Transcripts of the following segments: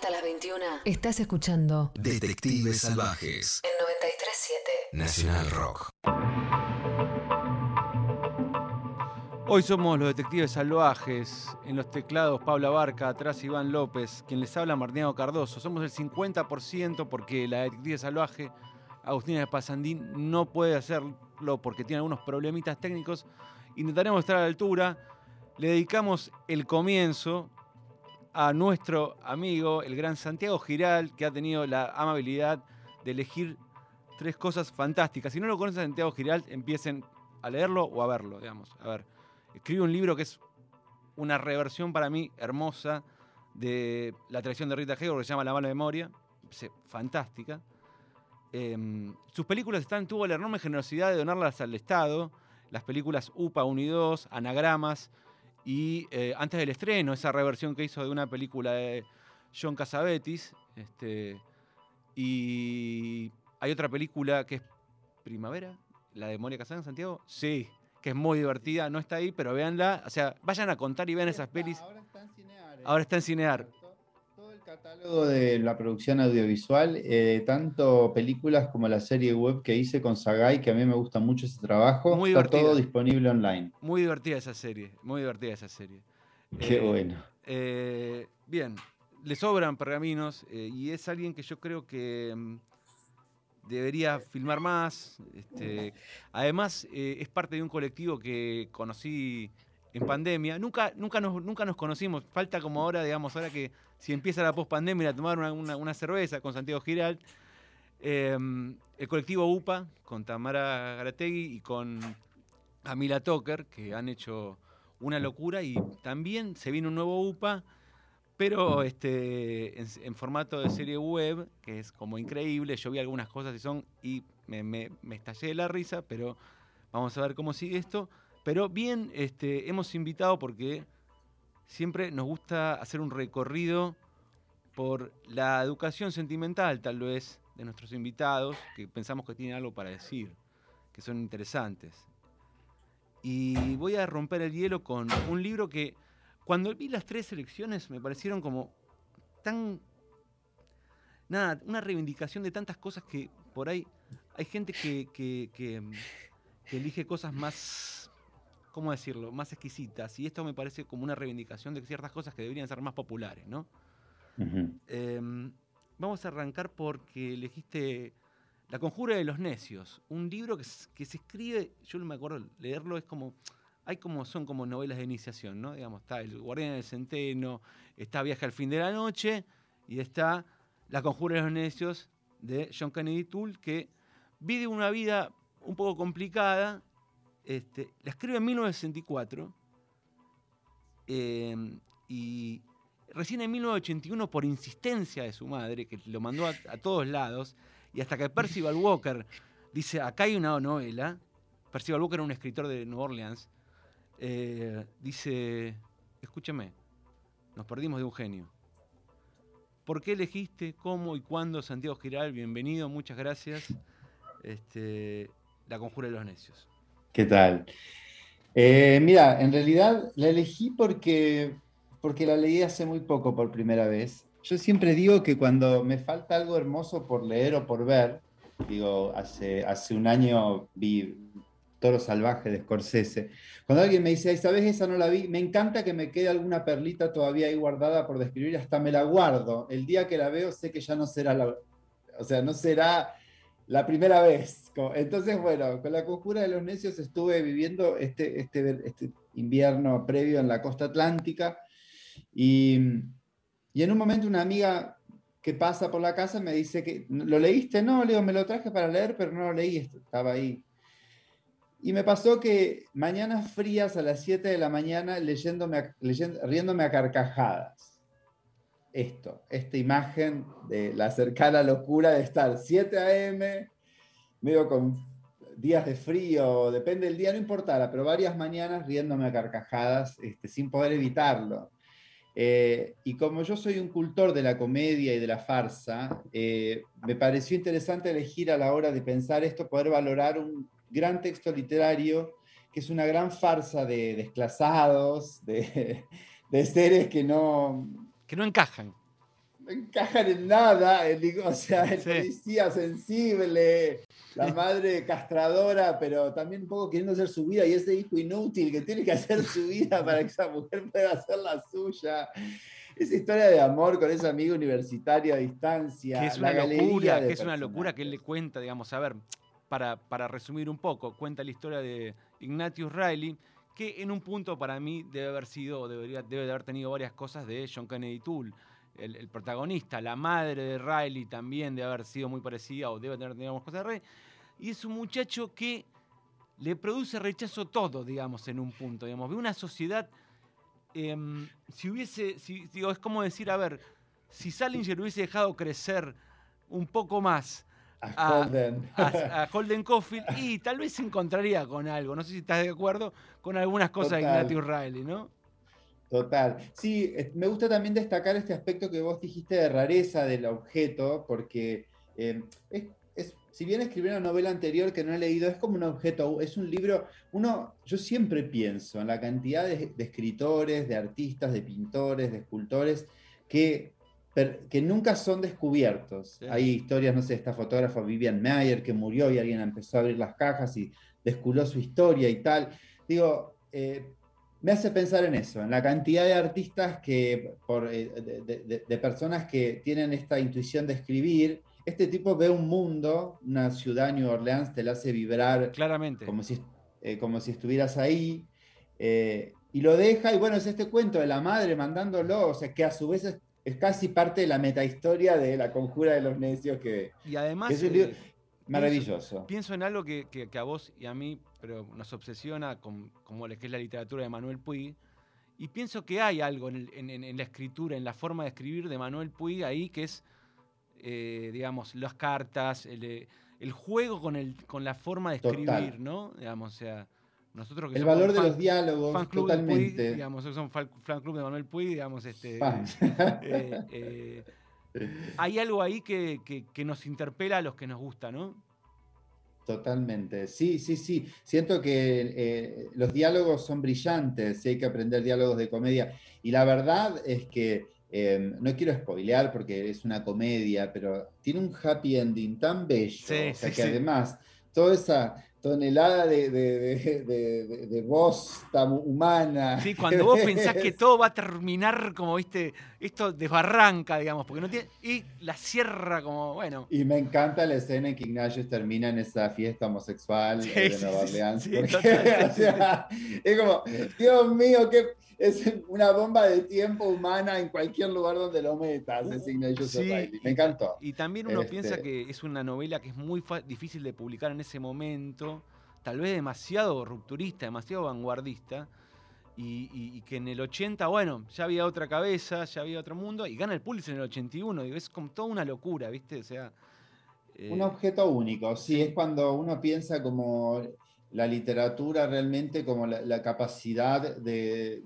Hasta las 21. Estás escuchando Detectives Salvajes. En 937. Nacional Rock. Hoy somos los detectives salvajes. En los teclados Paula Barca, atrás Iván López, quien les habla Martínez Cardoso. Somos el 50% porque la detective salvaje, Agustina de Pasandín, no puede hacerlo porque tiene algunos problemitas técnicos. Intentaremos estar a la altura. Le dedicamos el comienzo a nuestro amigo, el gran Santiago Giral, que ha tenido la amabilidad de elegir tres cosas fantásticas. Si no lo conocen Santiago Giral, empiecen a leerlo o a verlo, digamos. A ver, escribe un libro que es una reversión para mí hermosa de la tradición de Rita Hayworth, que se llama La mala memoria, fantástica. Em, sus películas están, tuvo la enorme generosidad de donarlas al Estado, las películas UPA 1 y 2, Anagramas, y eh, antes del estreno, esa reversión que hizo de una película de John Casavetes. Este, y hay otra película que es Primavera, la de Casada en Santiago. Sí, que es muy divertida, no está ahí, pero véanla. O sea, vayan a contar y vean esas pelis. Ahora está en Cinear. ¿eh? Ahora está en Cinear. Catálogo de la producción audiovisual, eh, tanto películas como la serie web que hice con Sagai, que a mí me gusta mucho ese trabajo, Muy está divertida. todo disponible online. Muy divertida esa serie, muy divertida esa serie. Qué Eh, bueno. eh, bien, le sobran pergaminos y es alguien que yo creo que mm, debería filmar más. este, además, es parte de un colectivo que conocí en pandemia. Nunca, nunca, nos, nunca nos conocimos. Falta como ahora, digamos, ahora que si empieza la pospandemia, a tomar una, una- cerveza con Santiago Giral. Eh, el colectivo UPA, con Tamara Garategui y con Amila Toker, que han hecho una locura y también se viene un nuevo UPA, pero este, en, en formato de serie web, que es como increíble. Yo vi algunas cosas y son, y me, me- me estallé de la risa, pero vamos a ver cómo sigue esto. Pero bien, este, hemos invitado porque siempre nos gusta hacer un recorrido por la educación sentimental, tal vez, de nuestros invitados, que pensamos que tienen algo para decir, que son interesantes. Y voy a romper el hielo con un libro que cuando vi las tres selecciones me parecieron como tan... Nada, una reivindicación de tantas cosas que por ahí hay gente que, que- que, que elige cosas más, ¿cómo decirlo?, más exquisitas. Y esto me parece como una reivindicación de ciertas cosas que deberían ser más populares, ¿no? Em, vamos a arrancar porque elegiste La Conjura de los Necios, un libro que se escribe, yo no me acuerdo leerlo, es como, hay como, son como novelas de iniciación, ¿no? Digamos, está El Guardián del Centeno, está Viaje al Fin de la Noche y está La Conjura de los Necios de John Kennedy Toole, que vive una vida un poco complicada, este, la escribe en 1964 em, y recién en 1981 por insistencia de su madre, que lo mandó a, todos lados, y hasta que Percival Walker dice, acá hay una novela, Percival Walker era un escritor de Nueva Orleans, eh, dice, escúchame, nos perdimos de un genio. ¿Por qué elegiste, cómo y cuándo Santiago Giral? Bienvenido, muchas gracias. Este, la conjura de los necios. ¿Qué tal? Eh, mira, en realidad la elegí porque, porque la leí hace muy poco por primera vez. Yo siempre digo que cuando me falta algo hermoso por leer o por ver, digo, hace, hace un año vi Toro Salvaje de Scorsese. Cuando alguien me dice, esta vez esa no la vi, me encanta que me quede alguna perlita todavía ahí guardada por describir, hasta me la guardo. El día que la veo sé que ya no será la, o sea, no será la primera vez. Entonces, bueno, con la conjura de los necios estuve viviendo este, este, este invierno previo en la costa atlántica y, y en un momento una amiga que pasa por la casa me dice que, ¿lo leíste? No, le digo, me lo traje para leer, pero no lo leí, estaba ahí. Y me pasó que mañanas frías a las 7 de la mañana leyéndome, riéndome a carcajadas. Esto, esta imagen de la cercana locura de estar 7 a.m., medio con días de frío, depende del día, no importara, pero varias mañanas riéndome a carcajadas este, sin poder evitarlo. Eh, y como yo soy un cultor de la comedia y de la farsa, eh, me pareció interesante elegir a la hora de pensar esto, poder valorar un gran texto literario que es una gran farsa de desclasados, de, de seres que no, Que no encajan. encajan en nada, o sea, el policía sensible, la madre castradora, pero también un poco queriendo hacer su vida y ese hijo inútil que tiene que hacer su vida para que esa mujer pueda hacer la suya. Esa historia de amor con ese amigo universitario a distancia. Que es una locura, que es una locura que él le cuenta, digamos, a ver, para, para resumir un poco, cuenta la historia de Ignatius Riley, que en un punto para mí debe haber sido, debería, debe de haber tenido varias cosas de John Kennedy Toole el, protagonista, la madre de Riley también debe haber sido muy parecida o debe tener digamos, cosas de. Y es un muchacho que le produce rechazo todo, digamos, en un punto. Digamos. Ve una sociedad, em, si hubiese, digo, es como decir, a ver, si Salinger hubiese dejado crecer un poco más a, Holden. A, Holden Caulfield y tal vez se encontraría con algo, no sé si estás de acuerdo, con algunas cosas de Ignatius Riley, ¿no? Total. Sí, me gusta también destacar este aspecto que vos dijiste de rareza del objeto, porque eh, es, si bien escribí una novela anterior que no he leído, es como un objeto, es un libro, uno, yo siempre pienso en la cantidad de, escritores, de artistas, de pintores, de escultores, que, que nunca son descubiertos. Hay historias, no sé, esta fotógrafa Vivian Mayer que murió y alguien empezó a abrir las cajas y descubrió su historia y tal. Digo, eh, me hace pensar en eso, en la cantidad de artistas que, por, eh, de, personas que tienen esta intuición de escribir. Este tipo ve un mundo, una ciudad, New Orleans, te la hace vibrar. Claramente. Como si, eh, como si estuvieras ahí. Eh, y lo deja, y bueno, es este cuento de la madre mandándolo, o sea, que a su vez es, casi parte de la metahistoria de la conjura de los necios que... Y además... Maravilloso. Pienso, en algo que, a vos y a mí pero nos obsesiona, con, como que es la literatura de Manuel Puig, y pienso que hay algo en, la escritura, en la forma de escribir de Manuel Puig ahí, que es, eh, digamos, las cartas, el, juego con, el, con la forma de escribir, ¿no? Digamos, o sea, nosotros que El valor de los diálogos, fan club totalmente. Puig, digamos, son fan, club de Manuel Puig, digamos, este... Eh, eh, hay algo ahí que, nos interpela a los que nos gusta, ¿no? Totalmente, sí, sí, sí. Siento que eh, los diálogos son brillantes, hay que aprender diálogos de comedia. Y la verdad es que, em, no quiero spoilear porque es una comedia, pero tiene un happy ending tan bello, o que además toda esa, tonelada de, de, de, voz tan humana. Sí, cuando vos pensás que todo va a terminar como, viste, esto desbarranca, digamos, porque no tiene. Y la cierra como, bueno. Y me encanta la escena en que Ignatius termina en esa fiesta homosexual de Nueva Orleans. es como, Dios mío, qué es una bomba de tiempo humana en cualquier lugar donde lo metas, ese Ignatius Me encantó. Y también uno piensa este que es una novela que es muy difícil de publicar en ese momento, tal vez demasiado rupturista, demasiado vanguardista. Y, que en el 80, bueno, ya había otra cabeza, ya había otro mundo, y gana el Pulitzer en el 81, y es como toda una locura, ¿viste? O sea... Un objeto único, sí, es cuando uno piensa como la literatura realmente como la, capacidad de,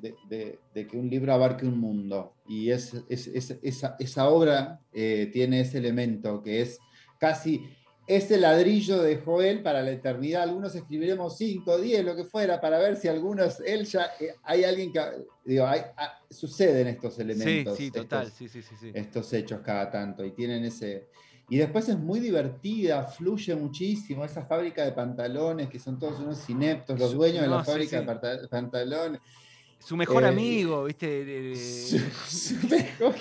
que un libro abarque un mundo. Y es, esa, obra eh, tiene ese elemento que es casi ese ladrillo de Joel para la eternidad. Algunos escribiremos 5, 10, lo que fuera, para ver si algunos, él ya, eh, hay alguien que, digo, hay, ah, suceden estos elementos. Sí, sí, total, sí, sí, sí. Estos hechos cada tanto y tienen ese y después es muy divertida, fluye muchísimo. Esa fábrica de pantalones, que son todos unos ineptos, los dueños de la fábrica de pantalones. Su mejor eh, amigo, ¿viste? Su, mejor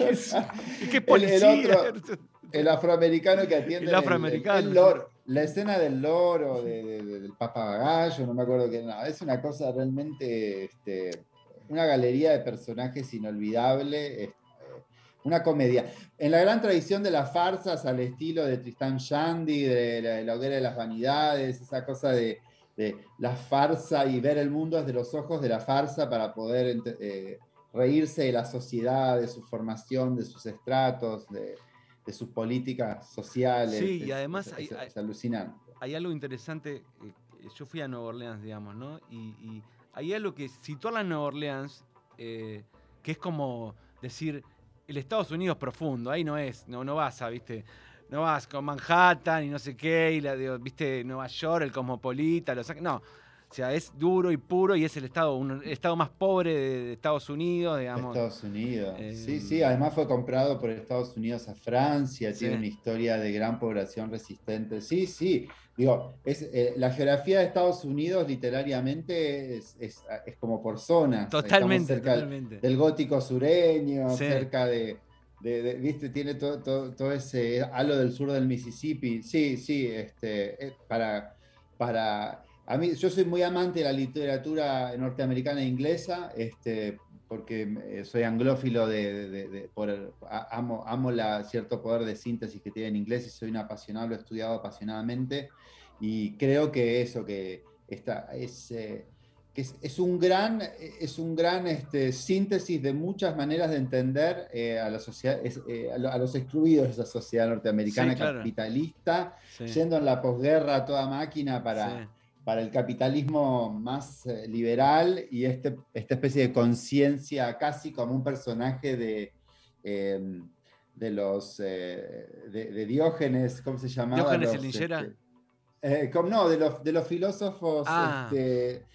¿Qué policía? El, otro, el, afroamericano que atiende. El afroamericano. El, loro, la escena del loro, del papagayo, no me acuerdo qué. No, es una cosa realmente. Este, una galería de personajes inolvidable. Este, una comedia. En la gran tradición de las farsas al estilo de Tristan Shandy, de la, hoguera de las vanidades, esa cosa de, la farsa y ver el mundo desde los ojos de la farsa para poder eh, reírse de la sociedad, de su formación, de sus estratos, de, sus políticas sociales. Sí, y además es, alucinante. Hay algo interesante, eh, yo fui a Nueva Orleans, digamos, ¿no? Y, hay algo que situarla en Nueva Orleans, eh, que es como decir, el Estados Unidos profundo, ahí no es, no, no vas a, viste, no vas con Manhattan y no sé qué, y la, viste, Nueva York, el cosmopolita, lo no. O sea, es duro y puro y es el estado, un estado más pobre de Estados Unidos, digamos. Estados Unidos. Eh, sí, sí, además fue comprado por Estados Unidos a Francia, tiene una historia de gran población resistente. Sí, sí, digo, es, eh, la geografía de Estados Unidos literariamente es, es- es como por zonas. Totalmente, totalmente. del gótico sureño, Sí. cerca de, de- de- viste, tiene todo, todo, todo ese halo del sur del Mississippi. Sí, sí, este, eh, para, para, a mí, yo soy muy amante de la literatura norteamericana e inglesa, este, porque eh, soy anglófilo de, de- de- por amo, amo la, cierto poder de síntesis que tiene en inglés y soy un apasionado, lo he estudiado apasionadamente y creo que eso, que esta, es, eh, que es, es un gran, es un gran este, síntesis de muchas maneras de entender eh, a, la sociedad, es, eh, a, lo- a los excluidos de esa sociedad norteamericana Sí, claro. capitalista, Sí, yendo en la posguerra a toda máquina para, sí. Para el capitalismo más eh, liberal y este, esta especie de conciencia casi como un personaje de, eh, de los eh, de, de Diógenes, ¿cómo se llamaba? ¿Diógenes Los, este, eh, como- no, de los, de los filósofos. Ah. este,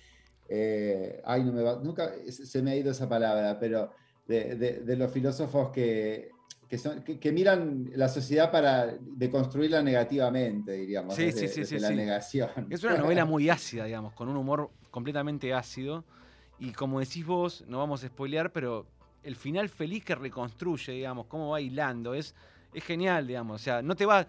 eh, ay, no me va, nunca se me ha ido esa palabra, pero de los filósofos que, que, son, que, que miran la sociedad para deconstruirla negativamente, diríamos, Sí, desde, sí, sí, desde sí, la sí. negación. Es una novela muy ácida, digamos, con un humor completamente ácido. Y como decís vos, no vamos a spoilear, pero el final feliz que reconstruye, digamos, cómo va hilando, es, es genial, digamos. O sea, no te va.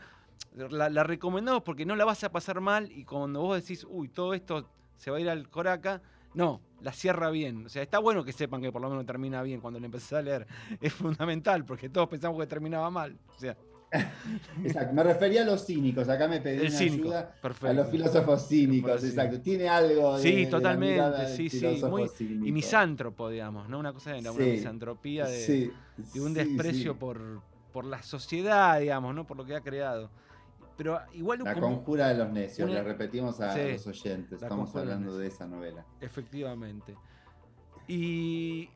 La, la recomendamos porque no la vas a pasar mal y cuando vos decís, uy, todo esto se va a ir al coraca, no, la cierra bien. O sea, está bueno que sepan que por lo menos termina bien cuando le empezás a leer. Es fundamental porque todos pensamos que terminaba mal. O sea, Exacto, me refería a los cínicos, acá me pedí una cínico. ayuda Perfecto. a los filósofos cínicos, exacto. Tiene algo de, Sí, de la totalmente, sí, sí, muy- cínico. Y misántropo, digamos, ¿no? Una cosa de una Sí, misantropía de, Sí, de un desprecio. Por, por la sociedad, digamos, ¿no? Por lo que ha creado. Pero igual La como- conjura de los necios, una- le repetimos a Sí, los oyentes, estamos de hablando de esa novela. Efectivamente. Y,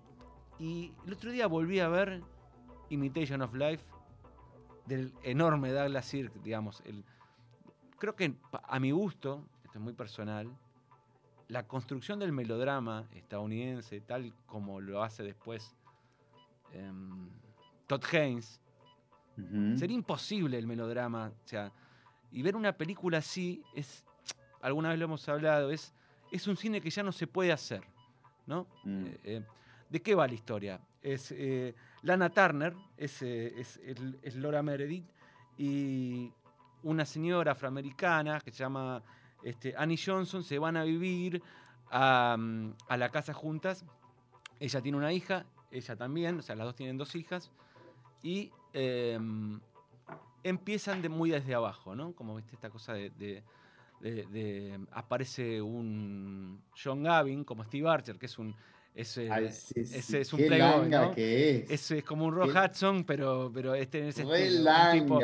y el otro día volví a ver Imitation of Life del enorme Douglas Sirk, digamos. El, creo que a mi gusto, esto es muy personal, la construcción del melodrama estadounidense, tal como lo hace después em, Todd Haynes. Sería imposible el melodrama. O sea, y ver una película así es. Alguna vez lo hemos hablado, es, es un cine que ya no se puede hacer. ¿No? Mm. Eh, eh, ¿De qué va la historia? Es eh, Lana Turner, es, es, Laura Meredith, y una señora afroamericana que se llama este, Annie Johnson se van a vivir a, mm, a la casa juntas. Ella tiene una hija, ella también, o sea, las dos tienen dos hijas, y eh, empiezan de muy desde abajo, ¿no? Como viste esta cosa de, de- de- de- aparece un John Gavin como Steve Archer, que es un es, eh, Ay, sí, ese es un qué playboy, que es. es, es como un Rock Hudson, pero, pero este es Re estilo, un tipo-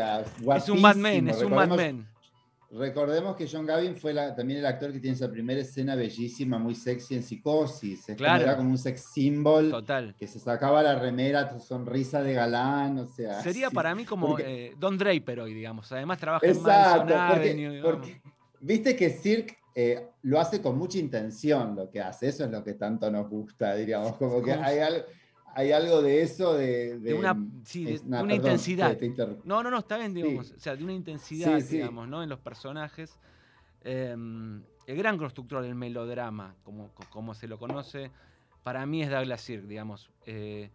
es un guapísimo. es un Mad Recordemos- que John Gavin fue la- también el actor que tiene esa primera escena bellísima, muy sexy en Psicosis. Es como- Claro. era como un sex symbol Total. que se sacaba la remera, tu sonrisa de galán, o sea. Sería sí. para mí como Porque- eh, Don Draper hoy, digamos. Además trabaja en Exacto, Madison porque, Avenue, digamos. porque viste que Cirque eh, lo hace con mucha intención lo que hace, eso es lo que tanto nos gusta, diríamos, como que hay, al- hay algo de eso de... De una- sí, de- de una perdón, intensidad. te- te interrumpí. No, no, no, está bien, digamos. Sí. O sea, de una intensidad, Sí, digamos, ¿no? En los personajes. Eh, el gran constructor del melodrama, como, co- como se lo conoce, para mí es Douglas Sirk, digamos. Eh,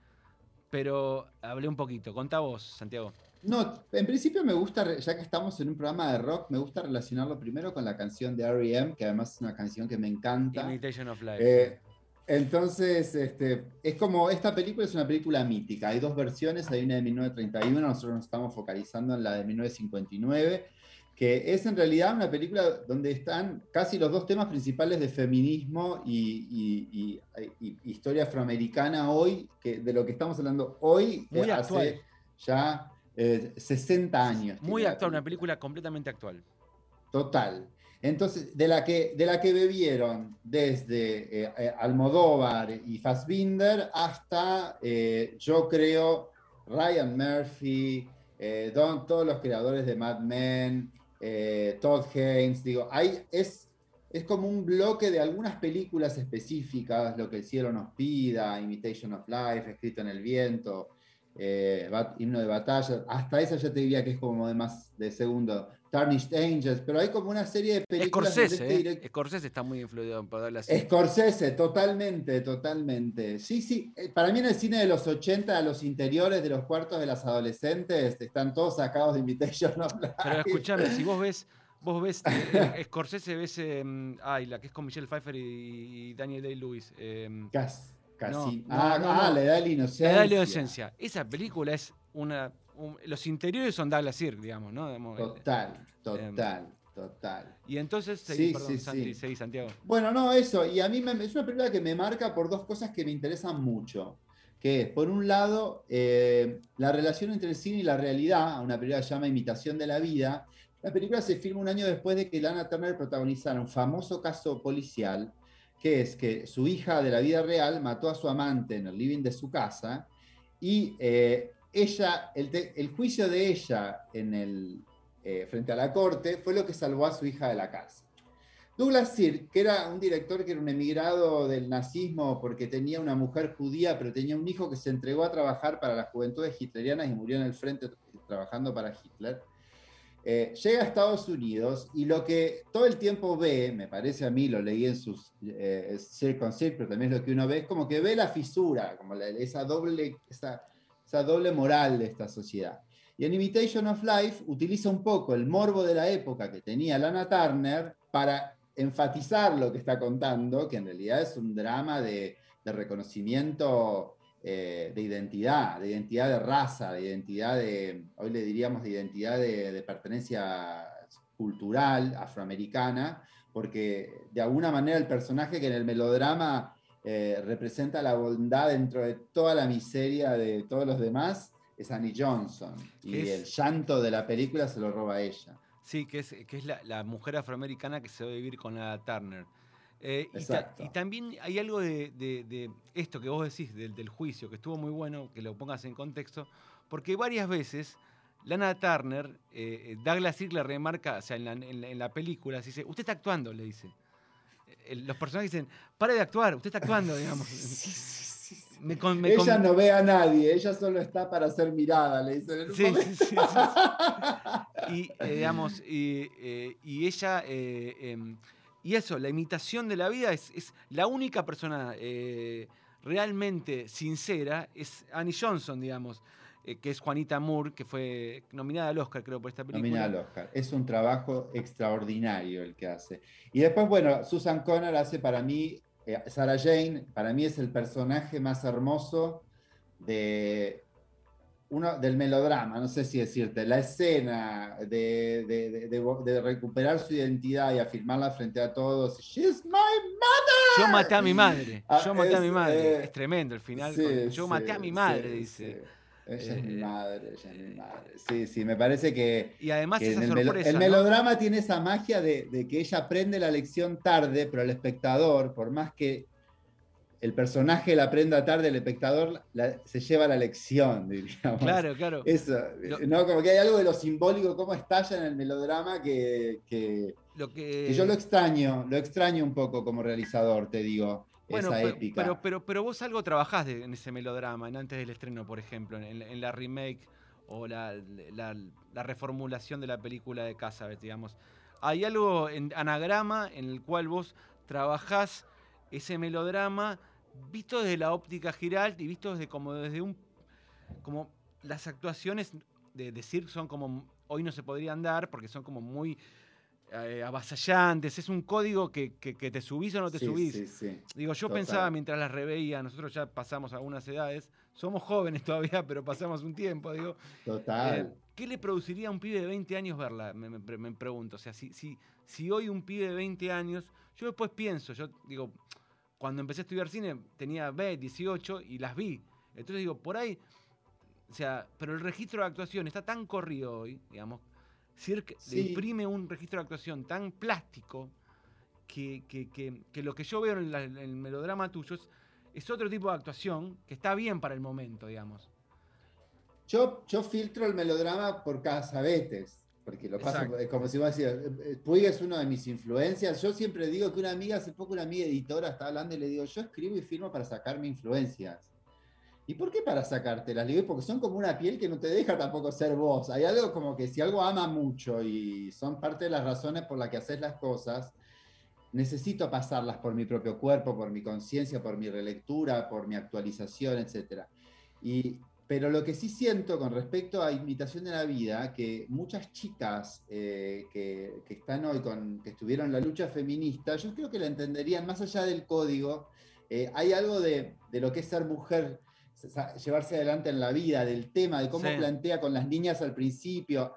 pero hablé un poquito. Contá vos, Santiago. No, en principio me gusta, ya que estamos en un programa de rock, me gusta relacionarlo primero con la canción de R.E.M., que además es una canción que me encanta. Imitation of Life. Eh, entonces, este, es como, esta película es una película mítica. Hay dos versiones, hay una de 1931, nosotros nos estamos focalizando en la de 1959, que es en realidad una película donde están casi los dos temas principales de feminismo y, y- y- y historia afroamericana hoy, que de lo que estamos hablando hoy, Muy eh, actual. hace ya eh, 60 años. Muy actual, una película completamente actual. Total. Entonces, de la que, de la que bebieron desde eh, eh, Almodóvar y Fassbinder hasta, eh, yo creo, Ryan Murphy, todos los creadores de Mad Men, Todd Haynes, digo, hay, es, es como un bloque de algunas películas específicas, Lo que el cielo nos pida, Imitation of Life, Escrito en el viento, Himno de batalla. Hasta esa ya te diría que es como de más de segundo. Tarnished Angels, pero hay como una serie de películas. Scorsese, este ¿eh? Scorsese está muy influido por darle así. Scorsese, totalmente, totalmente. Sí, sí. Eh, para mí en el cine de los 80, los interiores de los cuartos de las adolescentes están todos sacados de Invitation of Life. Pero escuchame, si vos ves Vos ves, eh, Scorsese ves, em, ay, la que es con Michelle Pfeiffer y, Daniel Day-Lewis. Eh, casi. ah, ah la edad de la inocencia. La edad de la inocencia. Esa película es una. los interiores son Douglas Sirk, digamos, ¿no? Total, em, total. Total. Y entonces, seguí, perdón, Santi, Santiago. Bueno, no, eso. Y a mí me, es una película que me marca por dos cosas que me interesan mucho. Que es, por un lado, eh, la relación entre el cine y la realidad, una película que se llama Imitación de la Vida, la película se filma un año después de que Lana Turner protagonizara un famoso caso policial, que es que su hija de la vida real mató a su amante en el living de su casa y eh, ella, el, juicio de ella en el, eh, frente a la corte fue lo que salvó a su hija de la casa. Douglas Sirk, que era un director que era un emigrado del nazismo porque tenía una mujer judía, pero tenía un hijo que se entregó a trabajar para las juventudes hitlerianas y murió en el frente trabajando para Hitler eh, llega a Estados Unidos y lo que todo el tiempo ve, me parece a mí, lo leí en sus eh, pero también lo que uno ve, es como que ve la fisura, como esa, doble, esa, doble moral de esta sociedad. Y en Imitation of Life utiliza un poco el morbo de la época que tenía Lana Turner para enfatizar lo que está contando, que en realidad es un drama de, de reconocimiento eh, de identidad, de identidad de raza, de identidad de, hoy le diríamos de identidad de, pertenencia cultural afroamericana, porque de alguna manera el personaje que en el melodrama eh, representa la bondad dentro de toda la miseria de todos los demás es Annie Johnson. Y el llanto de la película se lo roba ella. Sí, que es, que es la, la mujer afroamericana que se va a vivir con la Turner. Eh, y, también hay algo de, esto que vos decís, del, juicio, que estuvo muy bueno que lo pongas en contexto, porque varias veces Lana Turner, eh, eh, Douglas Sirk le remarca, o sea, en la, película, dice, usted está actuando, le dice. Los personajes dicen, pare de actuar, usted está actuando, digamos. ella no ve a nadie, ella solo está para ser mirada, le dicen. sí, sí, sí, Y, digamos, y, y ella em, y eso, la imitación de la vida es, la única persona eh, realmente sincera, es Annie Johnson, digamos, eh, que es Juanita Moore, que fue nominada al Oscar, creo, por esta película. Nominada al Oscar. Es un trabajo extraordinario el que hace. Y después, bueno, Susan Connor hace para mí, eh, Sarah Jane, para mí es el personaje más hermoso de, uno, del melodrama, no sé si decirte, la escena de, recuperar su identidad y afirmarla frente a todos. She's my mother. Yo maté a mi madre. Ah, yo maté a mi madre. Eh, es tremendo el final. yo maté a mi madre, dice. Ella es mi eh, madre, ella es mi madre. Sí, sí, me parece que. Y además el, sorpresa, el, melodrama tiene esa magia de, de, que ella aprende la lección tarde, pero el espectador, por más que el personaje la prenda tarde, el espectador se lleva la lección, diríamos. Claro, claro. Eso, ¿no? Como que hay algo de lo simbólico, cómo estalla en el melodrama que, lo que... yo lo extraño, lo extraño un poco como realizador, te digo. Esa pero, épica. Pero, pero, pero, vos algo trabajás en ese melodrama, en antes del estreno, por ejemplo, en, la remake o la, reformulación de la película de Casa, digamos. Hay algo en anagrama en el cual vos trabajás ese melodrama visto desde la óptica giral y visto desde como desde un como las actuaciones de, decir son como hoy no se podrían dar porque son como muy eh, avasallantes, es un código que, te subís o no te subís. Digo, yo pensaba mientras las reveía, nosotros ya pasamos algunas edades, somos jóvenes todavía, pero pasamos un tiempo, digo. Total. Eh, ¿Qué le produciría a un pibe de 20 años verla? Me, me, pregunto. O sea, si, si, si hoy un pibe de 20 años, yo después pienso, yo digo, cuando empecé a estudiar cine tenía B, 18 y las vi. Entonces digo, por ahí, o sea, pero el registro de actuación está tan corrido hoy, digamos, Cirque imprime un registro de actuación tan plástico que, lo que yo veo en, el melodrama tuyo es, otro tipo de actuación que está bien para el momento, digamos. Yo, yo filtro el melodrama por casabetes. porque lo paso, Exacto. es como si vos decías, eh, eh, Puig es uno de mis influencias. Yo siempre digo que una amiga, hace poco una amiga editora estaba hablando y le digo, yo escribo y firmo para sacarme influencias. ¿Y por qué para sacártelas? Le digo, porque son como una piel que no te deja tampoco ser vos. Hay algo como que si algo ama mucho y son parte de las razones por las que haces las cosas, necesito pasarlas por mi propio cuerpo, por mi conciencia, por mi relectura, por mi actualización, etc. Y, pero lo que sí siento con respecto a Imitación de la Vida, que muchas chicas eh, que, que están hoy, con, que estuvieron en la lucha feminista, yo creo que la entenderían más allá del código. eh, hay algo de, de lo que es ser mujer, llevarse adelante en la vida, del tema, de cómo Sí. plantea con las niñas al principio.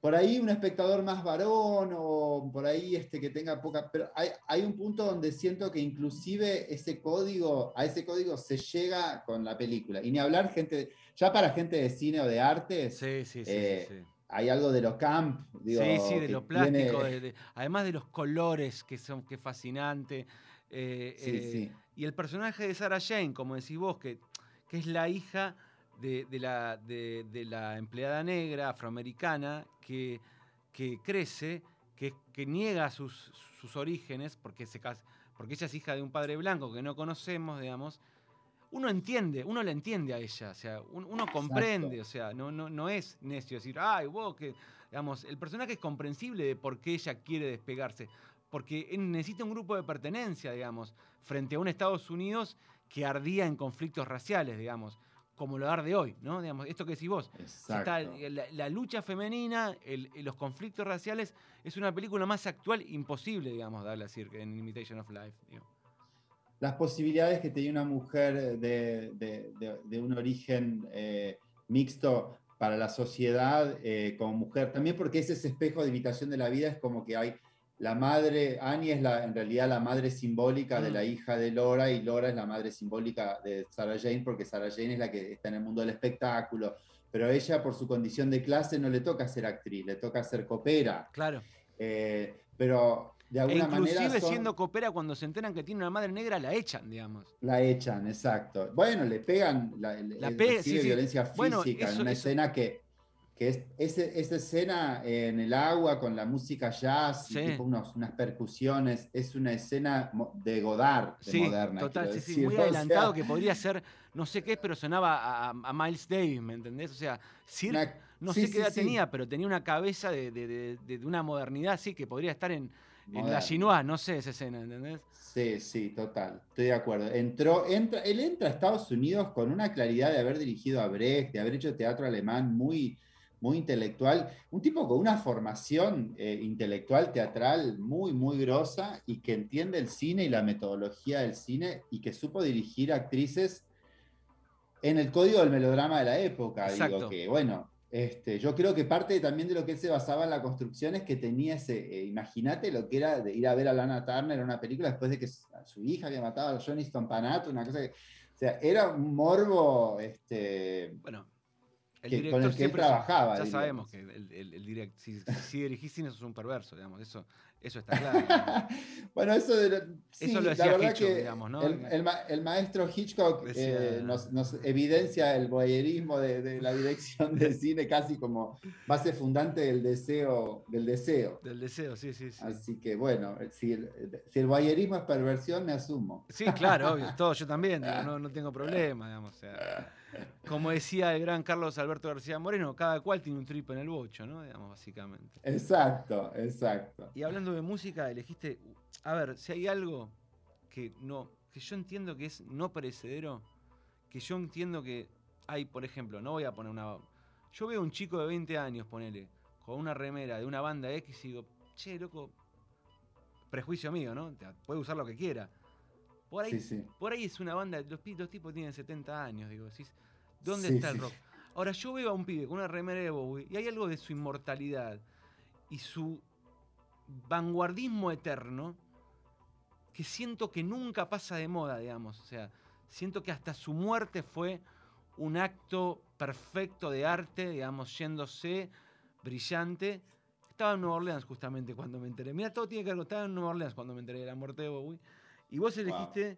Por ahí un espectador más varón o por ahí este que tenga poca... Pero hay, hay un punto donde siento que inclusive ese código, a ese código se llega con la película. Y ni hablar gente, ya para gente de cine o de arte, Sí, sí, Eh, hay algo de lo camp. digo, sí, sí, de lo plástico, viene- de- de- además de los colores que son que fascinante. eh, Sí, eh, sí. Y el personaje de Sarah Jane, como decís vos, que, que es la hija de, de la, de, de la empleada negra afroamericana que, que crece, que, que niega sus, sus orígenes, porque, se, porque ella es hija de un padre blanco que no conocemos, digamos. Uno entiende, uno la entiende a ella, o sea, un- uno comprende, o sea, no, no, no es necio decir, ay, vos que, digamos, el personaje es comprensible de por qué ella quiere despegarse, porque necesita un grupo de pertenencia, digamos, frente a un Estados Unidos que ardía en conflictos raciales, digamos, como lo arde hoy, ¿no? Digamos, esto que decís vos, está la, la lucha femenina, el- los conflictos raciales, es una película más actual imposible, digamos, darle así en Imitation of Life. digo. las posibilidades que tenía una mujer de, de- de- de un origen eh, mixto para la sociedad eh, como mujer, también porque es ese espejo de imitación de la vida, es como que hay la madre, Annie es la, en realidad la madre simbólica de Mm. la hija de Laura y Laura es la madre simbólica de Sarah Jane porque Sarah Jane es la que está en el mundo del espectáculo, pero ella por su condición de clase no le toca ser actriz, le toca ser copera, Claro. Eh, pero de E alguna inclusive manera... son- siendo copera, cuando se enteran que tiene una madre negra, la echan, digamos. La echan, exacto. Bueno, le pegan, la, La pe- recibe sí, sí. violencia Bueno, física eso- en una eso- escena que, que es ese- esa escena en el agua con la música jazz y Sí. tipo unos- unas percusiones, es una escena de Godard, de Sí, moderna. total, sí, sí, muy o sea, adelantado que podría ser, no sé qué, pero sonaba a, Miles Davis, ¿me entendés? O sea, Sir, una- no sí, sé sí, qué edad sí, tenía, pero tenía una cabeza de, de- de- una modernidad así que podría estar en, en la. Chinois, no sé esa escena, ¿entendés? Sí, sí, total, estoy de acuerdo. Entró, entra, él entra a Estados Unidos con una claridad de haber dirigido a Brecht, de haber hecho teatro alemán muy, muy intelectual, un tipo con una formación eh, intelectual, teatral muy, muy grosa y que entiende el cine y la metodología del cine y que supo dirigir actrices en el código del melodrama de la época. Exacto. Digo que, bueno, este, yo creo que parte también de lo que él se basaba en la construcción es que tenía ese, eh, imagínate lo que era de ir a ver a Lana Turner en una película después de que su, su hija había matado a Johnny Stompanato, una cosa que, o sea, era un morbo, este, Bueno, el Que- con director el que él trabajaba, Ya diríamos. sabemos que el, el, el direct- si, si dirigís cine sos un perverso, digamos, eso, eso está claro. digamos. bueno, eso, de lo- sí, Eso lo la decía verdad Hitchcock, que digamos, ¿no? el, el ma- el maestro Hitchcock Decía- eh, nos, nos evidencia el voyerismo de, de la dirección de cine casi como base fundante del deseo, del deseo. Del deseo, sí, sí, sí. Así que bueno, si el, si el voyerismo es perversión, me asumo. Sí, claro, obvio, todo, yo también, no, no tengo problema, digamos. o sea, como decía el gran Carlos Alberto García Moreno, cada cual tiene un trip en el bocho, ¿no? Digamos, básicamente. Exacto, exacto. Y hablando de música, elegiste, a ver, si hay algo que no, que yo entiendo que es no perecedero, que yo entiendo que hay, por ejemplo, no voy a poner una. Yo veo un chico de 20 años, ponele, con una remera de una banda X y digo, che, loco, prejuicio mío, ¿no? Puede usar lo que quiera. Por ahí, Sí, sí. por ahí es una banda, los, los tipos tienen 70 años, digo, decís, ¿dónde Sí, está el rock? Ahora yo veo a un pibe con una remera de Bowie y hay algo de su inmortalidad y su vanguardismo eterno que siento que nunca pasa de moda, digamos. O sea, siento que hasta su muerte fue un acto perfecto de arte, digamos, yéndose brillante. Estaba en Nueva Orleans justamente cuando me enteré. Mira, todo tiene que ver, estaba en Nueva Orleans cuando me enteré de la muerte de Bowie. Y vos elegiste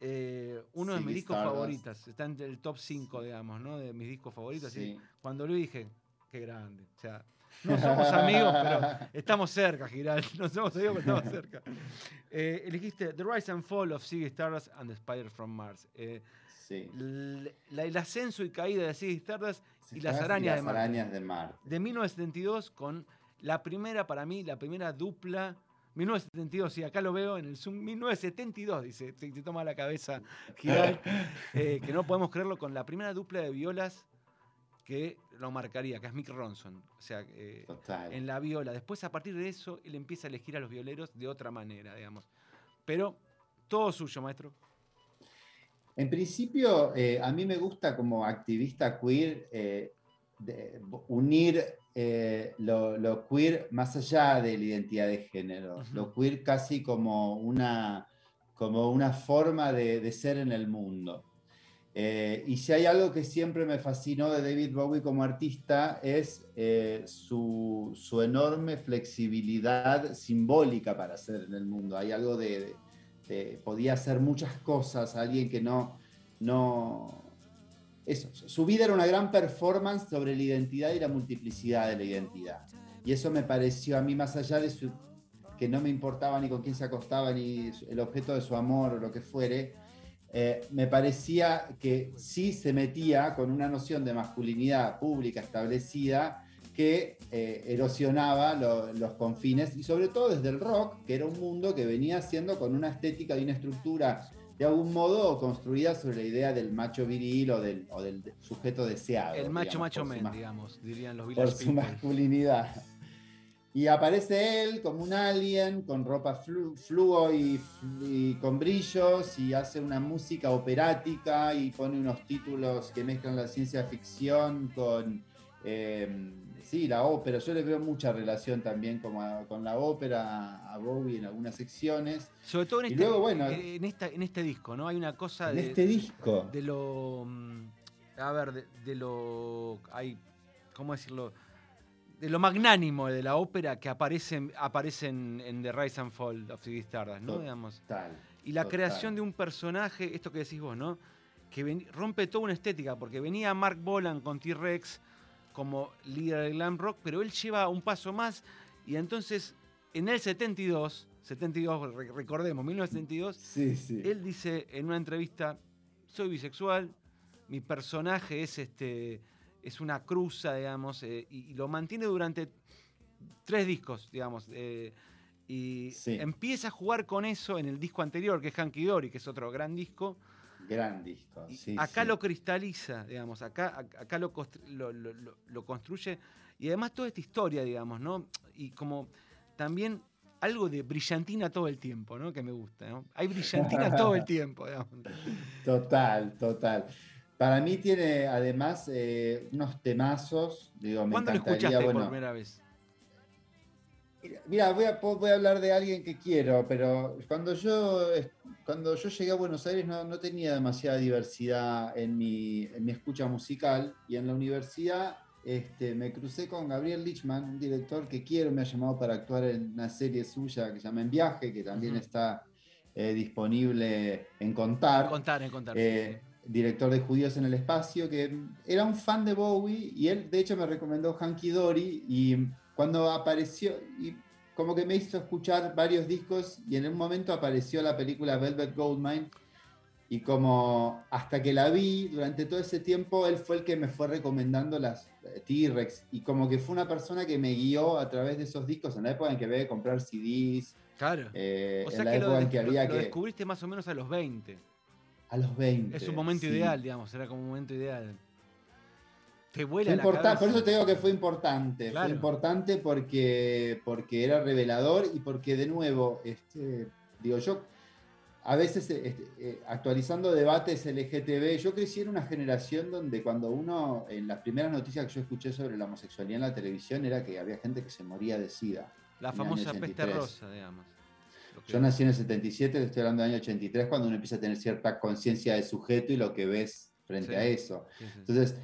eh, uno de mis discos Stardust. favoritos. Está en el top 5, digamos, ¿no? De mis discos favoritos. y. Cuando lo dije, qué grande. O sea, no somos amigos, pero estamos cerca, Giral. No somos amigos, pero estamos cerca. Eh, elegiste The Rise and Fall of Ziggy Stardust and the Spider from Mars. Eh, Sí. la- el ascenso y caída de Ziggy Stardust y las Las arañas de Marte. arañas de Marte. De 1972 con la primera, para mí, la primera dupla. 1972, sí, acá lo veo en el Zoom. 1972, dice, se, se toma la cabeza Giral, eh, que no podemos creerlo, con la primera dupla de violas que lo marcaría, que es Mick Ronson. O sea, eh, en la viola. Después, a partir de eso, él empieza a elegir a los violeros de otra manera, digamos. Pero todo suyo, maestro. En principio, eh, a mí me gusta como activista queer de- unir eh, lo, lo queer más allá de la identidad de género, Ujú. lo queer casi como una, como una forma de, de ser en el mundo. Eh, y si hay algo que siempre me fascinó de David Bowie como artista es eh, su, su enorme flexibilidad simbólica para ser en el mundo. Hay algo de, de- de- podía hacer muchas cosas, alguien que no, no, eso, su vida era una gran performance sobre la identidad y la multiplicidad de la identidad. Y eso me pareció a mí más allá de su, que no me importaba ni con quién se acostaba, ni el objeto de su amor o lo que fuere, eh, me parecía que sí se metía con una noción de masculinidad pública establecida que eh, erosionaba lo- los confines y sobre todo desde el rock, que era un mundo que venía siendo con una estética y una estructura de algún modo construida sobre la idea del macho viril o del, o del sujeto deseado. El macho, digamos, macho men, digamos, dirían los por su People. masculinidad. Y aparece él como un alien con ropa flu- fluo y, y con brillos y hace una música operática y pone unos títulos que mezclan la ciencia ficción con eh, sí, la ópera. Yo le veo mucha relación también como a- con la ópera a Bowie en algunas secciones. Sobre todo en este, luego, bueno, eh, en, esta, en este disco, ¿no? Hay una cosa En de, este disco. de lo. mm, A ver, de, de lo. Hay, ¿Cómo decirlo? De lo magnánimo de la ópera que aparece, aparece en, en The Rise and Fall of Ziggy Stardust, ¿no? Digamos. Y la total. creación de un personaje, esto que decís vos, ¿no? Que ven- rompe toda una estética, porque venía Mark Bolan con T-Rex como líder del glam rock, pero él lleva un paso más y entonces en el 72, 72, re- recordemos, 1972, Sí, sí. él dice en una entrevista, soy bisexual, mi personaje es, este, es una cruza, digamos, eh, y, y lo mantiene durante tres discos, digamos. eh, y Sí. empieza a jugar con eso en el disco anterior, que es Hanky Dory, que es otro gran disco. Gran disco. sí, acá sí. lo cristaliza, digamos, acá, ac- acá lo, lo, lo- lo- construye. Y además toda esta historia, digamos, ¿no? Y como también algo de brillantina todo el tiempo, ¿no? Que me gusta, ¿no? Hay brillantina todo el tiempo, digamos. Total, total. Para mí tiene además eh, unos temazos. Digo, me ¿Cuándo lo escuchaste por primera vez? Mira, voy a, voy a hablar de alguien que quiero, pero cuando yo, cuando yo llegué a Buenos Aires no, no tenía demasiada diversidad en mi, en mi escucha musical y en la universidad este, me crucé con Gabriel Lichman, un director que quiero, me ha llamado para actuar en una serie suya que se llama En Viaje, que también Ujú. está eh, disponible en Contar. Contar, en contar. eh, director de Judíos en el Espacio, que era un fan de Bowie y él de hecho me recomendó Hanky Dory y cuando apareció, y como que me hizo escuchar varios discos y en un momento apareció la película Velvet Goldmine y como hasta que la vi durante todo ese tiempo él fue el que me fue recomendando las eh, T-Rex y como que fue una persona que me guió a través de esos discos en la época en que había que comprar CDs, claro. eh, o en sea la que lo, época en des- que había lo que... descubriste más o menos a los 20. A los 20. Es un momento sí. ideal, digamos, era como un momento ideal. Te vuela la importan- cabeza. por eso te digo que fue importante. Claro. Fue importante porque, porque era revelador y porque, de nuevo, este, digo, yo a veces este, eh, actualizando debates LGTB, yo crecí en una generación donde cuando uno, en las primeras noticias que yo escuché sobre la homosexualidad en la televisión era que había gente que se moría de SIDA. La famosa peste 83. rosa, digamos. Yo nací en el 77, te estoy hablando del año 83, cuando uno empieza a tener cierta conciencia de sujeto y lo que ves frente Sí. a eso. Sí, sí, sí. Entonces,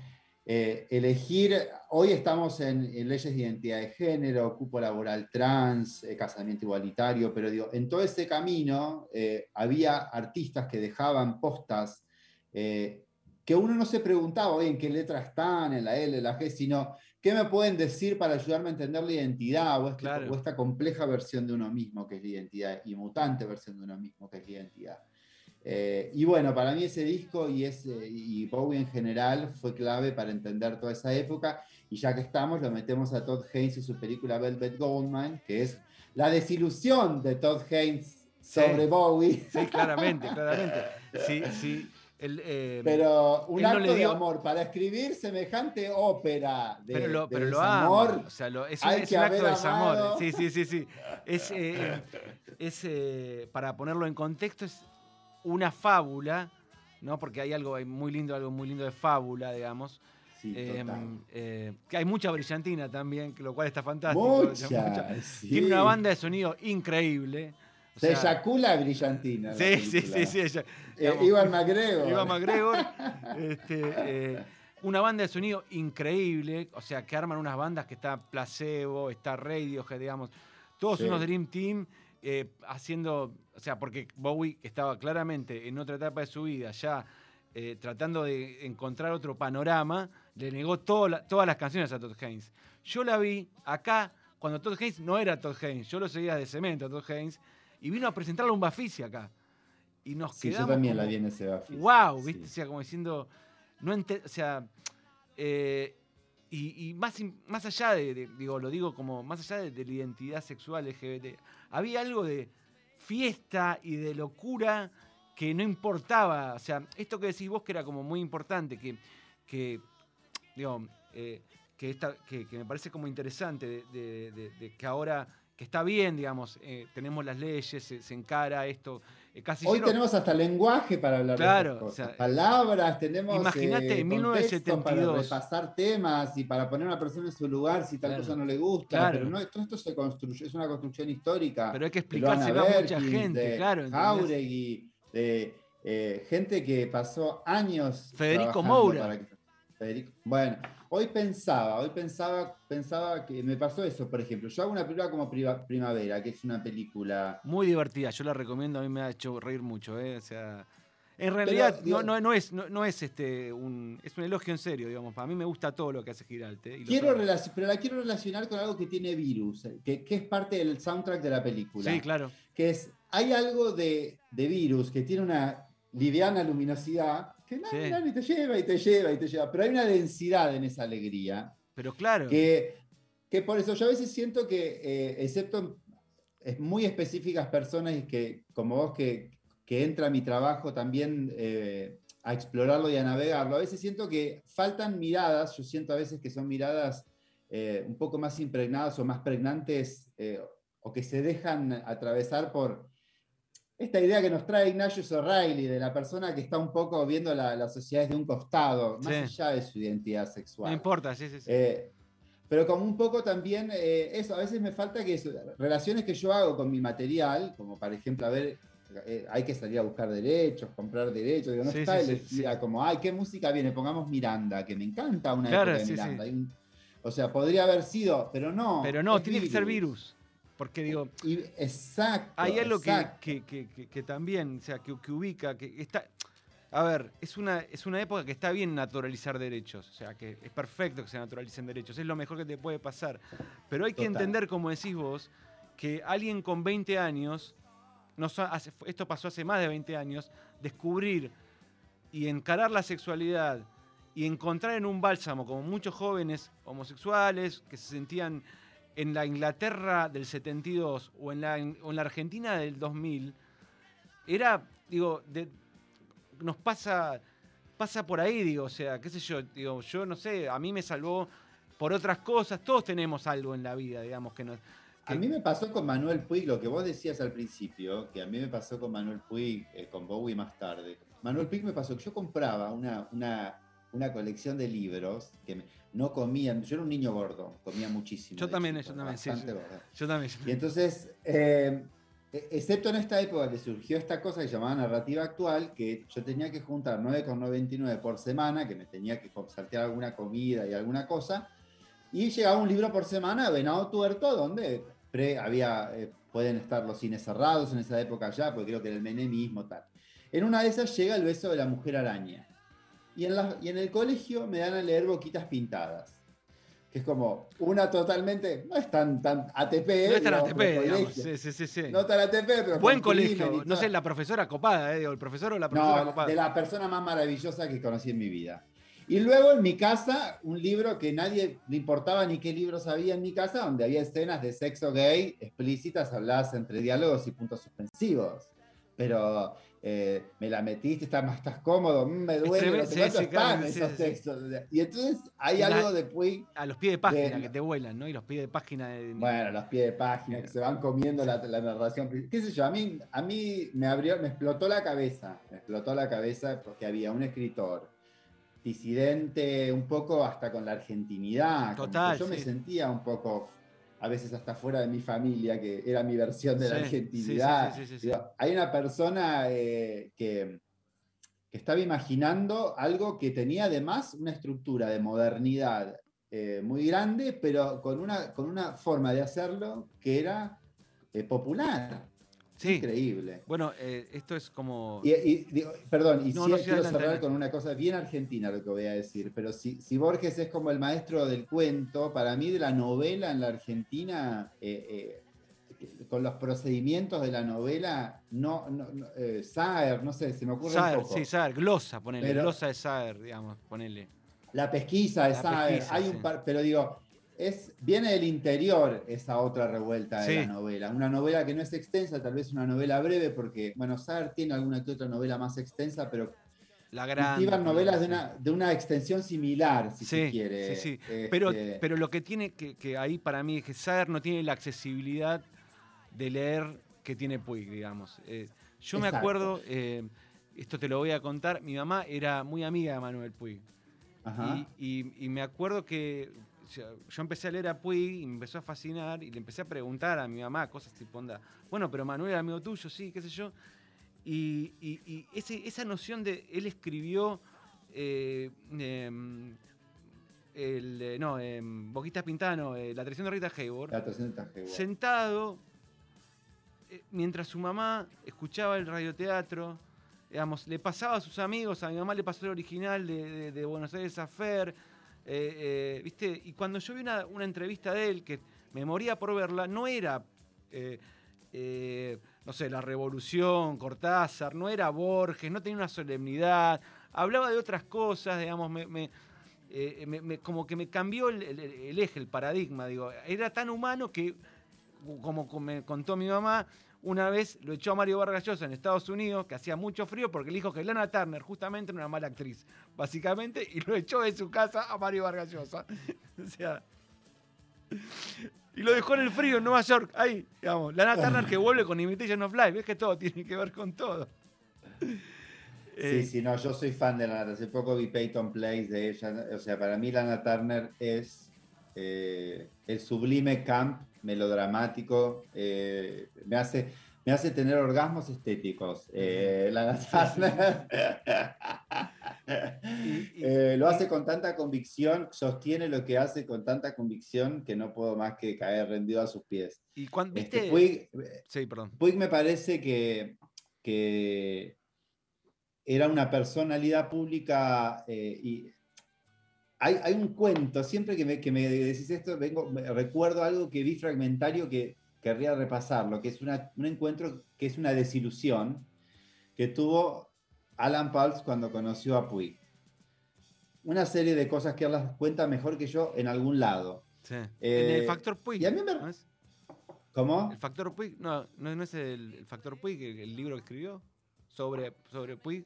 eh, elegir, hoy estamos en, en leyes de identidad de género, cupo laboral trans, eh, casamiento igualitario, pero digo, en todo ese camino eh, había artistas que dejaban postas que uno no se preguntaba hoy en qué letras están, en la L, en la G, sino qué me pueden decir para ayudarme a entender la identidad o, este- Claro. o esta compleja versión de uno mismo que es la identidad y mutante versión de uno mismo que es la identidad. Eh, y bueno, para mí ese disco y, ese, y Bowie en general fue clave para entender toda esa época. Y ya que estamos, lo metemos a Todd Haynes y su película Velvet Goldmine, que es la desilusión de Todd Haynes sobre Sí. Bowie. Sí, claramente, claramente. Sí, sí. El, eh, Pero un no acto le dio- de amor para escribir semejante ópera de, pero lo, de pero lo desamor, ama. O sea, lo- es un, es acto de desamor. Sí, sí, sí, sí. Es, eh, es, eh, para ponerlo en contexto, es una fábula, ¿no? Porque hay algo hay muy lindo, algo muy lindo de fábula, digamos. Sí, Eh, eh, que hay mucha brillantina también, lo cual está fantástico. Mucha, sí. Tiene una banda de sonido increíble. o Se eyacula brillantina. la Sí, sí, sí, sí. Eh, Ivan McGregor. Iván McGregor. este, eh, una banda de sonido increíble, o sea, que arman unas bandas que está Placebo, está Radiohead, digamos, todos Sí. unos Dream Team eh, haciendo, o sea, porque Bowie que estaba claramente en otra etapa de su vida, ya eh, tratando de encontrar otro panorama, le negó la- todas las canciones a Todd Haynes. Yo la vi acá cuando Todd Haynes no era Todd Haynes, yo lo seguía de cemento a Todd Haynes, y vino a presentarle un Bafisi acá. Y nos Sí, yo también la vi en ese Buffy. wow, Sí. ¿viste? O sea, como diciendo, no o sea, eh, y, más, más allá de, digo, lo digo como, más allá de, la identidad sexual LGBT, había algo de fiesta y de locura que no importaba, o sea, esto que decís vos que era como muy importante, que, que digo, eh, que, esta, que, me parece como interesante, de, que ahora, que está bien, digamos, eh, tenemos las leyes, se, encara esto, Hoy lleno- tenemos hasta lenguaje para hablar Claro, de estas cosas. o sea, Palabras, tenemos imagínate, eh, en contextos para 1972. repasar temas y para poner a una persona en su lugar si tal Claro. cosa no le gusta. Claro. Pero no, todo esto se construyó, es una construcción histórica. Pero hay que explicárselo a mucha gente, de claro. de eh, gente que pasó años. Federico Moura. para que- Federico- Bueno, hoy pensaba, hoy pensaba, pensaba que me pasó eso, por ejemplo. Yo hago una película como Priva- Primavera, que es una película. Muy divertida, yo la recomiendo, a mí me ha hecho reír mucho, ¿eh? O sea, en realidad digo- no, no, no es, no, no es este un, es un elogio en serio, digamos. A mí me gusta todo lo que hace Giralte. y Quiero pero la quiero relacionar con algo que tiene virus, eh, que, que es parte del soundtrack de la película. Sí, claro. Que es, hay algo de, de virus que tiene una liviana luminosidad que na, Sí. y te lleva y te lleva y te lleva, pero hay una densidad en esa alegría Pero claro. que, que por eso yo a veces siento que, eh, excepto en es muy específicas personas y que, como vos, que, que entra a mi trabajo también eh, a explorarlo y a navegarlo, a veces siento que faltan miradas, yo siento a veces que son miradas eh, un poco más impregnadas o más pregnantes o que se dejan atravesar por esta idea que nos trae Ignatius O'Reilly de la persona que está un poco viendo la, la sociedad desde un costado, más Sí. allá de su identidad sexual. no importa, sí, sí, sí. Eh, pero como un poco también, eh, eso, a veces me falta que eso, relaciones que yo hago con mi material, como por ejemplo, a ver, eh, hay que salir a buscar derechos, comprar derechos, digo, no Sí, está sí, elegida como, ay, ¿qué música viene? Pongamos Miranda, que me encanta una Claro, época de. Miranda. Un- o sea, podría haber sido, pero no. Pero no, tiene que ser virus. Porque digo, Y, exacto. hay algo que, exacto. que, que- que- que también, o sea, que, que ubica, que está. A ver, es una, es una época que está bien naturalizar derechos. O sea, que es perfecto que se naturalicen derechos. Es lo mejor que te puede pasar. Pero hay que Total. entender, como decís vos, que alguien con 20 años, hace- esto pasó hace más de 20 años, descubrir y encarar la sexualidad y encontrar en un bálsamo, como muchos jóvenes homosexuales que se sentían en la Inglaterra del 72 o en la, o en la Argentina del 2000, era, digo, de- nos pasa, pasa por ahí, digo, o sea, qué sé yo, digo, yo no sé, a mí me salvó por otras cosas, todos tenemos algo en la vida, digamos, que nos... A mí me pasó con Manuel Puig lo que vos decías al principio, que a mí me pasó con Manuel Puig, eh, con Bowie más tarde. Manuel Puig me pasó que yo compraba una, una, una colección de libros que me- no comían. Yo era un niño gordo, comía muchísimo. Yo también, chico, yo también, sí, gordo. Yo también. Y entonces, eh, e- excepto en esta época que surgió esta cosa que llamaba narrativa actual, que yo tenía que juntar 9,99 por semana, que me tenía que saltear alguna comida y alguna cosa, y llegaba un libro por semana, Venado Tuerto, donde pre, había, eh, pueden estar los cines cerrados en esa época ya, porque creo que era el menemismo, tal. En una de esas llega el beso de la mujer araña. Y en, la- y en el colegio me dan a leer Boquitas Pintadas. Que es como una totalmente, no es tan, tan ATP. No es tan digamos, ATP, digamos. Sí, sí, sí. No tan ATP, pero. Buen colegio. No sé, la profesora copada, ¿eh? Digo, el profesor o la profesora No, copada. de la persona más maravillosa que conocí en mi vida. Y luego en mi casa, un libro que nadie le importaba ni qué libros había en mi casa, donde había escenas de sexo gay explícitas, habladas entre diálogos y puntos suspensivos. Pero eh, me la metiste, estás, más- estás cómodo, mm, me duele, sí, sí, claro, sí, esos textos. Y entonces hay la- algo de Puig, A los pies de página de- que te vuelan, ¿no? Y los pies de página de. bueno, los pies de página que se van comiendo la, la narración. ¿Qué sé yo? A mí, a mí me abrió, me explotó la cabeza. Me explotó la cabeza porque había un escritor disidente, un poco hasta con la argentinidad. Total, Yo me sentía un poco, a veces hasta fuera de mi familia, que era mi versión de la argentinidad. sí, sí, hay una persona eh, que, que estaba imaginando algo que tenía además una estructura de modernidad eh, muy grande, pero con una, con una forma de hacerlo que era eh, popular. Sí. Increíble. Bueno, eh, esto es como. Y, y digo, perdón, y No, sí no, quiero cerrar con una cosa bien argentina lo que voy a decir, pero si, si Borges es como el maestro del cuento, para mí de la novela en la Argentina, eh, eh, con los procedimientos de la novela, no, no, no, Saer, no sé, se me ocurre Saer, un poco. sí, Saer, glosa, ponele. Pero- glosa de Saer, digamos, ponele. La pesquisa de La Saer, pesquisa, hay sí. un par, pero digo, es, viene del interior esa otra revuelta de Sí. la novela. Una novela que no es extensa, tal vez una novela breve, porque, bueno, tiene alguna que otra novela más extensa, pero La gran. novelas de una, de una extensión similar, si Sí, se quiere. sí, sí. Este, Pero, pero lo que tiene que, que ahí para mí es que Saer no tiene la accesibilidad de leer que tiene Puig, digamos. Eh, yo me acuerdo, eh, esto te lo voy a contar, mi mamá era muy amiga de Manuel Puig. Ajá. Y, y- y me acuerdo que yo empecé a leer a Puig y me empezó a fascinar y le empecé a preguntar a mi mamá cosas tipo, onda, bueno, pero Manuel era amigo tuyo, sí, qué sé yo. Y, y- y ese- esa noción de, él escribió, eh, em, el, eh, no, em, Boquitas Pintano, eh, La traición de Rita Hayworth, La tercera etaje, bueno. sentado eh, mientras su mamá escuchaba el radioteatro, digamos, le pasaba a sus amigos, a mi mamá le pasó el original de, de- de Buenos Aires Affair, eh, eh, ¿viste? Y cuando yo vi una, una entrevista de él, que me moría por verla, no era, eh, eh, no sé, la revolución, Cortázar, no era Borges, no tenía una solemnidad, hablaba de otras cosas, digamos, me, me- eh, como que me cambió el, el- eje, el paradigma, digo, era tan humano que, como co- me contó mi mamá, una vez lo echó a Mario Vargas Llosa en Estados Unidos, que hacía mucho frío, porque le dijo que Lana Turner justamente era una mala actriz, básicamente, y lo echó de su casa a Mario Vargas Llosa. o sea. Y lo dejó en el frío en Nueva York, ahí, digamos. Lana Turner que vuelve con Imitation of Life, ves que todo tiene que ver con todo. Eh, Sí, sí, no, yo soy fan de Lana. Hace poco vi Peyton Place de ella. O sea, para mí Lana Turner es eh, el sublime camp melodramático. eh, me, hace, me hace tener orgasmos estéticos. eh, Eh, lo hace con tanta convicción, sostiene lo que hace con tanta convicción que no puedo más que caer rendido a sus pies. Y cuando, Este, ¿viste? Puig, Sí, perdón. Puig me parece que, que era una personalidad pública y hay, hay un cuento, siempre que me, que me decís esto, vengo, me- recuerdo algo que vi fragmentario que querría repasarlo, que es una- un encuentro que es una desilusión que tuvo Alan Pauls cuando conoció a Puig. Una serie de cosas que él las cuenta mejor que yo en algún lado. Sí. en Eh, el factor Puig. y a mí me- ¿no es? ¿Cómo? El factor Puig, no, no, no es el, el factor Puig, el, el libro que escribió sobre, sobre Puig.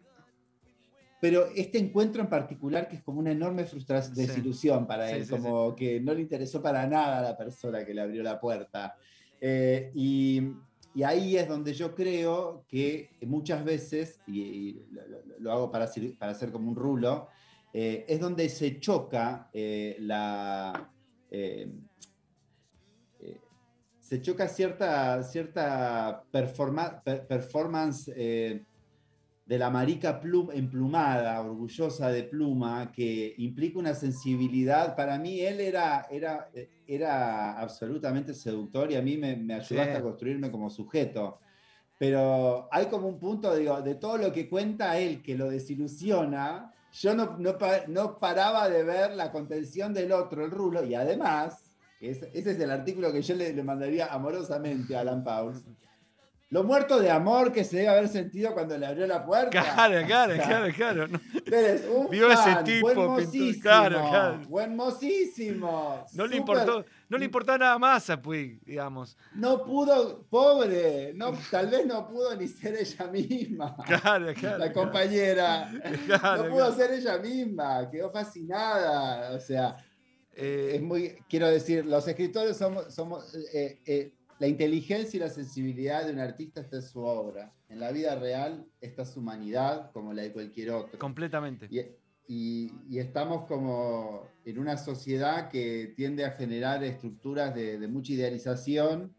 Pero este encuentro en particular, que es como una enorme frustración, desilusión para él, como que no le interesó para nada a la persona que le abrió la puerta. Eh, y, y ahí es donde yo creo que muchas veces, y, y lo, hago para hacer, para hacer como un rulo, eh, es donde se choca eh, la... se choca cierta, cierta performa- per- performance de la marica plum, emplumada, orgullosa de pluma, que implica una sensibilidad. Para mí él era, era, era absolutamente seductor y a mí me, me ayudaste Sí. a construirme como sujeto. Pero hay como un punto, digo, de todo lo que cuenta él que lo desilusiona, yo no, no, no paraba de ver la contención del otro, el rulo, y además, ese, ese es el artículo que yo le, le mandaría amorosamente a Alan Pauls. Lo muerto de amor que se debe haber sentido cuando le abrió la puerta. Claro, claro, claro, claro. No, eres un Vio ese fan, tipo, buen mocísimo, claro, claro. buen mocísimo, no le importó, no le importaba nada más a Puig, digamos. No pudo, pobre, no, tal vez no pudo ni ser ella misma. Claro, claro. la compañera. Claro, no pudo ser ella misma, quedó fascinada. O sea, Eh, es muy, quiero decir, los escritores somos, somos eh, eh, la inteligencia y la sensibilidad de un artista está en su obra. En la vida real está su humanidad como la de cualquier otro. completamente. Y, y- y estamos como en una sociedad que tiende a generar estructuras de, de mucha idealización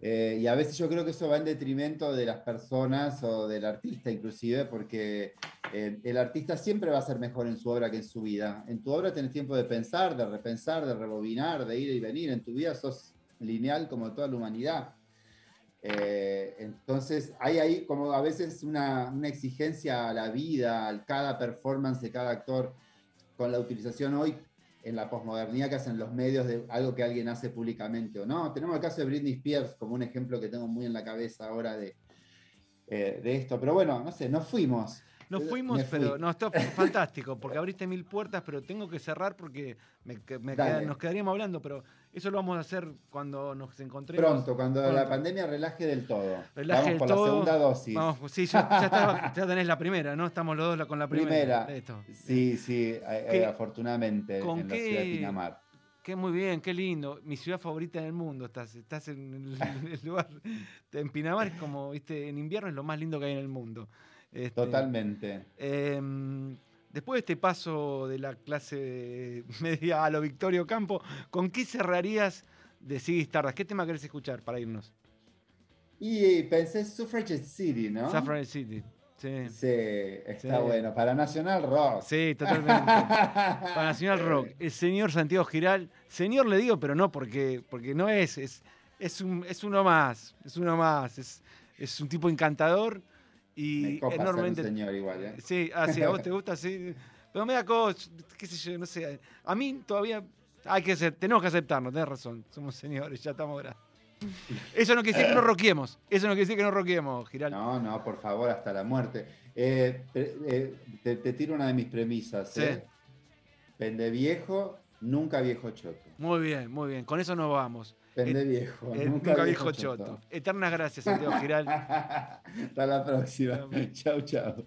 eh, y a veces yo creo que eso va en detrimento de las personas o del artista inclusive, porque eh, el artista siempre va a ser mejor en su obra que en su vida. En tu obra tenés tiempo de pensar, de repensar, de rebobinar, de ir y venir. En tu vida sos lineal como toda la humanidad. Eh, entonces hay ahí como a veces una, exigencia a la vida, a cada performance de cada actor, con la utilización hoy en la posmodernidad que hacen los medios de algo que alguien hace públicamente o no. Tenemos el caso de Britney Spears como un ejemplo que tengo muy en la cabeza ahora de, eh, de esto. Pero bueno, no sé, nos fuimos. Nos fuimos, fui. pero no, está fantástico, porque abriste mil puertas, pero tengo que cerrar porque me, que- me Dale. queda- nos quedaríamos hablando, pero eso lo vamos a hacer cuando nos encontremos. Pronto, cuando la pandemia relaje del todo. Relaje Vamos del por todo. la segunda dosis. Vamos, sí, ya, ya, está- ya tenés la primera, ¿no? Estamos los dos con la primera. Primera. Listo. Sí, sí, eh, eh, ¿Qué- afortunadamente con en la qué- ciudad de Pinamar. Qué muy bien, qué lindo. Mi ciudad favorita en el mundo. Estás, estás en el, en el lugar. En Pinamar es como, viste, en invierno es lo más lindo que hay en el mundo. Este, Totalmente. Em, después de este paso de la clase media a lo Victorio Campo, ¿con qué cerrarías de Siggy Stardust? ¿Qué tema querés escuchar para irnos? Y pensé Suffragette City, ¿no? Suffragette City. Sí, Sí, está Sí. bueno. Para Nacional Rock. sí totalmente. Para Nacional Rock, el señor Santiago Giral, señor le digo, pero no porque, porque no es, es, es, un, es uno más, es uno más, es, es un tipo encantador Me y ser un enormemente... señor igual, ¿eh? Sí, ah, sí, a vos te gusta, sí. Pero me da cosa, qué sé yo, no sé. A mí todavía hay que ser, tenemos que aceptarnos, tenés razón. Somos señores, ya estamos grandes. Eso no quiere decir que no roquemos. Eso no quiere decir que no roquemos, Giral. No, no, por favor, hasta la muerte. Eh, eh, te, te tiro una de mis premisas. Sí. ¿eh? Pende viejo, nunca viejo choto. Muy bien, muy bien. Con eso nos vamos. Pende viejo, Eh, nunca, nunca viejo, choto. Eternas gracias, Santiago Giral. Hasta la próxima. Chao. Chau.